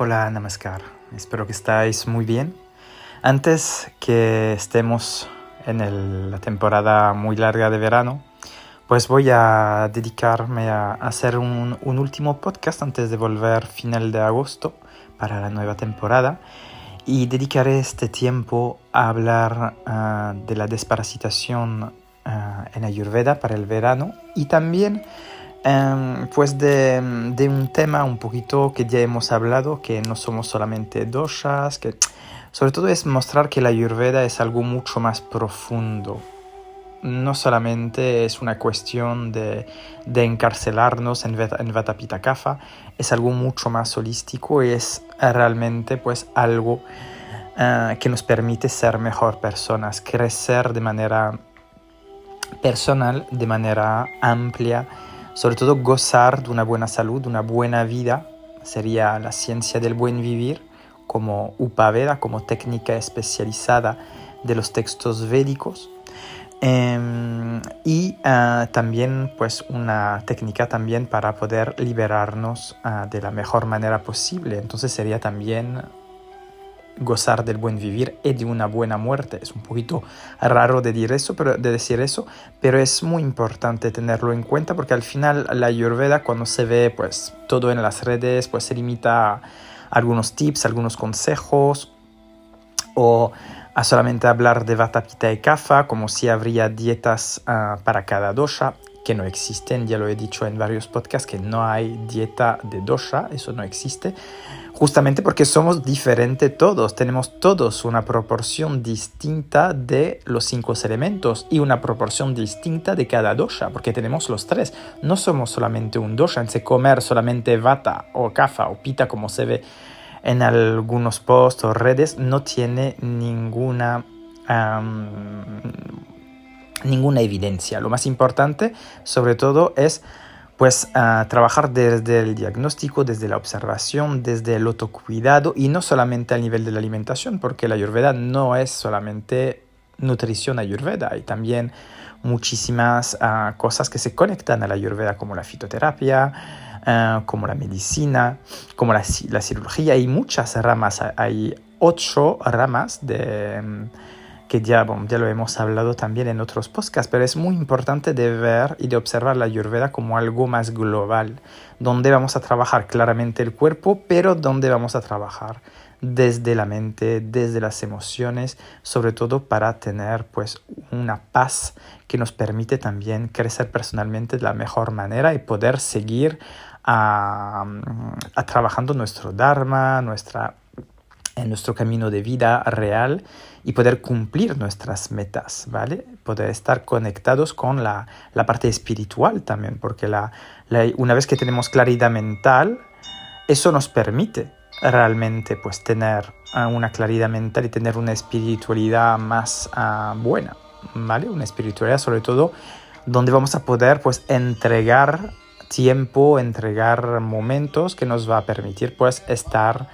Hola, Namaskar. Espero que estáis muy bien. Antes que estemos en la temporada muy larga de verano, pues voy a dedicarme a hacer un, último podcast antes de volver final de agosto para la nueva temporada y dedicaré este tiempo a hablar ah, de la desparasitación ah, en Ayurveda para el verano y también Em, pues de, un tema un poquito que ya hemos hablado, que no somos solamente doshas, que sobre todo es mostrar que la ayurveda es algo mucho más profundo. No solamente es una cuestión de, encarcelarnos en, en Vatapita Kapha, es algo mucho más holístico y es realmente pues algo eh, que nos permite ser mejor personas, crecer de manera personal, de manera amplia sobre todo gozar de una buena salud, una buena vida, sería la ciencia del buen vivir como Upaveda, como técnica especializada de los textos védicos. Em, y ah, también pues una técnica también para poder liberarnos ah, de la mejor manera posible. Entonces sería también gozar del buen vivir y de una buena muerte. Es un poquito raro de decir eso, pero, de decir eso, pero es muy importante tenerlo en cuenta porque al final la Ayurveda cuando se ve pues todo en las redes pues se limita a algunos tips, algunos consejos o a solamente hablar de Vata, Pitta y Kapha como si habría dietas ah, para cada dosha que no existen, ya lo he dicho en varios podcasts que no hay dieta de dosha, eso no existe justamente porque somos diferentes todos, tenemos todos una proporción distinta de los cinco elementos y una proporción distinta de cada dosha, porque tenemos los tres. No somos solamente un dosha, en comer solamente vata o kapha o pita como se ve en algunos posts o redes, no tiene ninguna... ninguna evidencia. Lo más importante, sobre todo, es pues trabajar desde el diagnóstico, desde la observación, desde el autocuidado y no solamente al nivel de la alimentación, porque la ayurveda no es solamente nutrición ayurveda, hay también muchísimas ah, cosas que se conectan a la ayurveda como la fitoterapia, ah, como la medicina, como la, la, cirugía, hay muchas ramas, hay ocho ramas de que ya, ya lo hemos hablado también en otros podcasts, pero es muy importante de ver y de observar la ayurveda como algo más global, donde vamos a trabajar claramente el cuerpo, pero donde vamos a trabajar desde la mente, desde las emociones, sobre todo para tener pues una paz que nos permite también crecer personalmente de la mejor manera y poder seguir a, trabajando nuestro dharma, nuestra en nuestro camino de vida real y poder cumplir nuestras metas, ¿vale? Poder estar conectados con la, la parte espiritual también, porque la, una vez que tenemos claridad mental, eso nos permite realmente pues tener ah, una claridad mental y tener una espiritualidad más uh, buena, ¿vale? Una espiritualidad sobre todo donde vamos a poder pues entregar tiempo, entregar momentos que nos va a permitir pues estar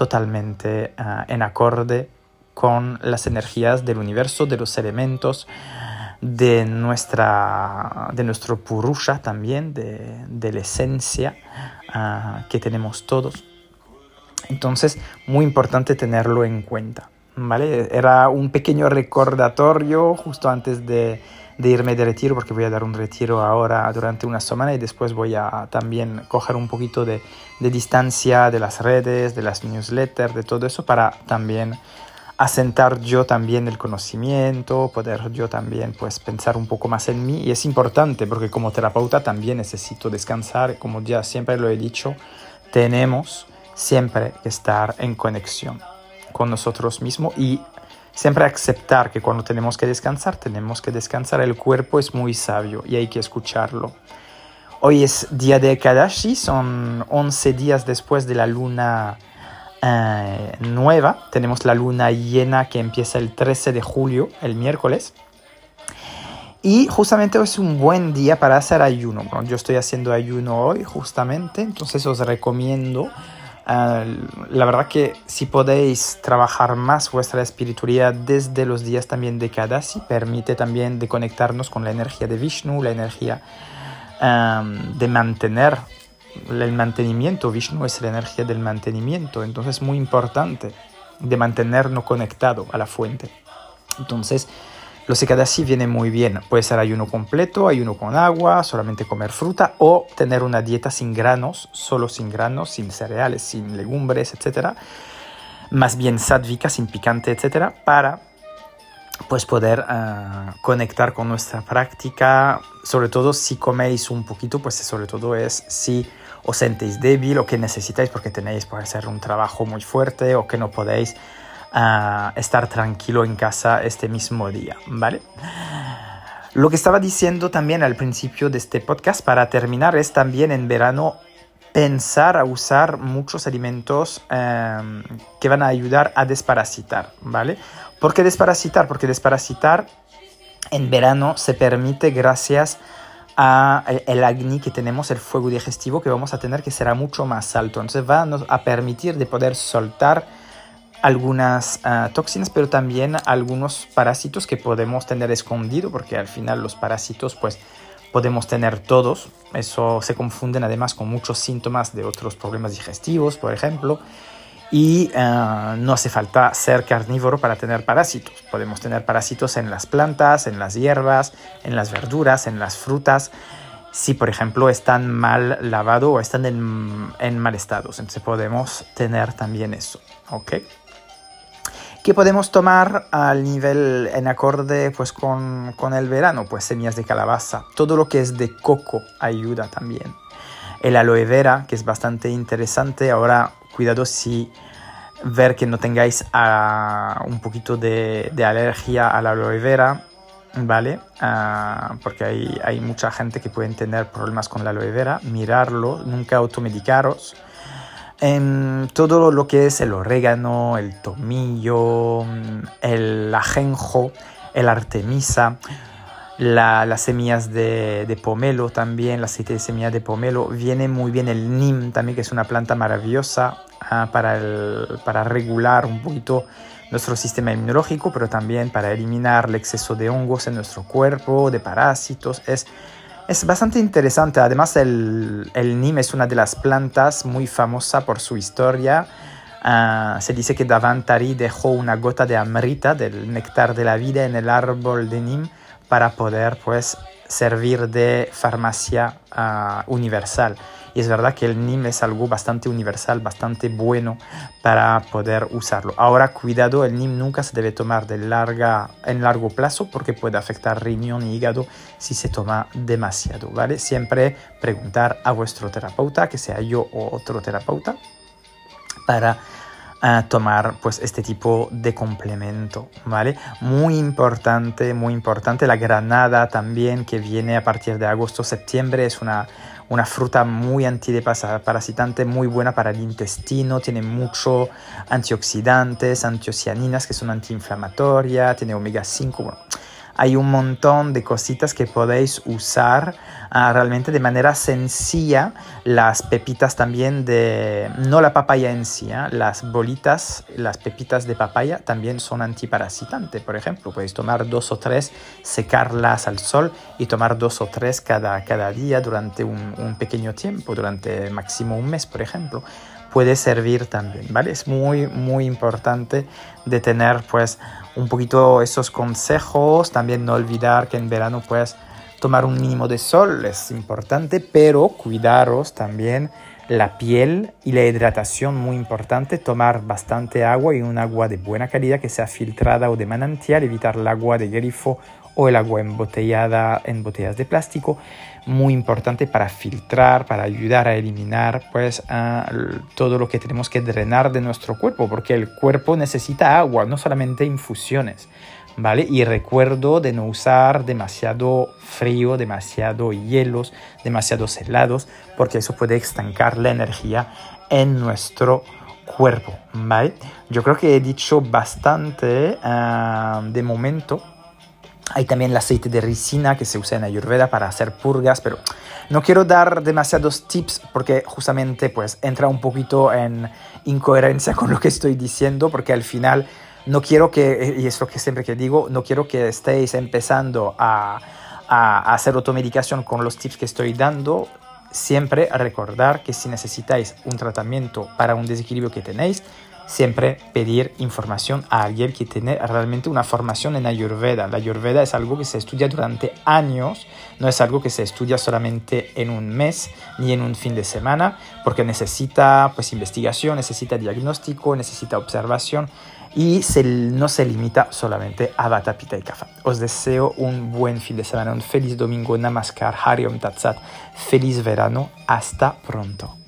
totalmente uh, en acorde con las energías del universo, de los elementos, de, nuestra, de nuestro purusha también, de, de la esencia uh, que tenemos todos. Entonces, muy importante tenerlo en cuenta. ¿vale? Era un pequeño recordatorio justo antes de, de irme de retiro, porque voy a dar un retiro ahora durante una semana y después voy a también coger un poquito de, distancia de las redes, de las newsletters, de todo eso, para también asentar yo también el conocimiento, poder yo también pues pensar un poco más en mí. Y es importante porque como terapeuta también necesito descansar, como ya siempre lo he dicho, tenemos siempre que estar en conexión con nosotros mismos y siempre aceptar que cuando tenemos que descansar, tenemos que descansar, el cuerpo es muy sabio y hay que escucharlo. Hoy es día de Kadashi, son 11 días después de la luna eh, nueva. Tenemos la luna llena que empieza el 13 de julio, el miércoles. Y justamente es un buen día para hacer ayuno. yo estoy haciendo ayuno hoy justamente, entonces os recomiendo. Eh, la verdad que si podéis trabajar más vuestra espiritualidad desde los días también de Kadasi, permite también de conectarnos con la energía de Vishnu, la energía de mantener el mantenimiento, Vishnu es la energía del mantenimiento, entonces es muy importante de mantenernos conectado a la fuente. Entonces, los Ekadasi viene muy bien. Puede ser ayuno completo, ayuno con agua, solamente comer fruta o tener una dieta sin granos, solo sin granos, sin cereales, sin legumbres, etc. Más bien sádvica, sin picante, etc. Para pues poder ah, conectar con nuestra práctica, sobre todo si coméis un poquito, pues sobre todo es si os sentéis débil o que necesitáis porque tenéis por hacer un trabajo muy fuerte o que no podéis estar tranquilo en casa este mismo día, ¿vale? Lo que estaba diciendo también al principio de este podcast para terminar es también en verano pensar a usar muchos alimentos em, que van a ayudar a desparasitar, ¿vale? ¿Por qué desparasitar? Porque desparasitar en verano se permite gracias a el acné que tenemos, el fuego digestivo que vamos a tener que será mucho más alto. Entonces va a permitir de poder soltar algunas ah, toxinas, pero también algunos parásitos que podemos tener escondido, porque al final los parásitos pues podemos tener todos. Eso se confunden además con muchos síntomas de otros problemas digestivos, por ejemplo. Y ah, no hace falta ser carnívoro para tener parásitos. Podemos tener parásitos en las plantas, en las hierbas, en las verduras, en las frutas. Si, por ejemplo, están mal lavados o están en, en mal estado. Entonces podemos tener también eso. ¿Ok? ¿Qué podemos tomar al nivel en acorde pues, con, con, el verano? Pues semillas de calabaza. Todo lo que es de coco ayuda también. El aloe vera, que es bastante interesante. Ahora, cuidado si ver que no tengáis ah, un poquito de, de, alergia a la aloe vera, ¿vale? Ah, porque hay, hay mucha gente que puede tener problemas con la aloe vera. Mirarlo, nunca automedicaros en todo lo que es el orégano, el tomillo, el ajenjo, el artemisa, las semillas de, pomelo también, el aceite de semillas de pomelo. Viene muy bien el nim también, que es una planta maravillosa ah, para, para regular un poquito nuestro sistema inmunológico, pero también para eliminar el exceso de hongos en nuestro cuerpo, de parásitos. Es es bastante interesante. Además, el, el NIM es una de las plantas muy famosa por su historia. Ah, se dice que Davantari dejó una gota de amrita, del néctar de la vida, en el árbol de Nim para poder pues, servir de farmacia ah, universal. Y es verdad que el NIM es algo bastante universal, bastante bueno para poder usarlo. Ahora, cuidado, el NIM nunca se debe tomar de larga, en largo plazo porque puede afectar riñón y hígado si se toma demasiado, ¿vale? Siempre preguntar a vuestro terapeuta, que sea yo o otro terapeuta, para tomar pues este tipo de complemento, ¿vale? Muy importante, muy importante la granada también que viene a partir de agosto, septiembre, es una, una fruta muy antiparasitante, muy buena para el intestino, tiene mucho antioxidantes, antocianinas que son antiinflamatorias, tiene omega 5, bueno, hay un montón de cositas que podéis usar ah, realmente de manera sencilla. Las pepitas también de, no la papaya en sí, ¿ah? las bolitas, las pepitas de papaya también son antiparasitantes. Por ejemplo, podéis tomar dos o tres, secarlas al sol y tomar dos o tres cada, cada día durante un, un pequeño tiempo, durante máximo un mes, por ejemplo puede servir también, ¿vale? Es muy, muy importante de tener pues un poquito esos consejos, también no olvidar que en verano puedes tomar un mínimo de sol, es importante, pero cuidaros también la piel y la hidratación, muy importante, tomar bastante agua y un agua de buena calidad que sea filtrada o de manantial, evitar el agua de grifo o el agua embotellada en botellas de plástico, muy importante para filtrar, para ayudar a eliminar pues todo lo que tenemos que drenar de nuestro cuerpo, porque el cuerpo necesita agua, no solamente infusiones. ¿Vale? Y recuerdo de no usar demasiado frío, demasiado hielos, demasiado helados, porque eso puede estancar la energía en nuestro cuerpo, ¿vale? Yo creo que he dicho bastante ah, de momento hay también el aceite de ricina que se usa en Ayurveda para hacer purgas, pero no quiero dar demasiados tips porque justamente pues entra un poquito en incoherencia con lo que estoy diciendo porque al final no quiero que, y es lo que siempre que digo, no quiero que estéis empezando a, a hacer automedicación con los tips que estoy dando. Siempre recordar que si necesitáis un tratamiento para un desequilibrio que tenéis, siempre pedir información a alguien que tiene realmente una formación en Ayurveda. La Ayurveda es algo que se estudia durante años, no es algo que se estudia solamente en un mes ni en un fin de semana, porque necesita pues investigación, necesita diagnóstico, necesita observación y no se limita solamente a Vata, Pitta y Kapha. Os deseo un buen fin de semana, un feliz domingo, Namaskar, Hariom Tatsat, feliz verano, hasta pronto.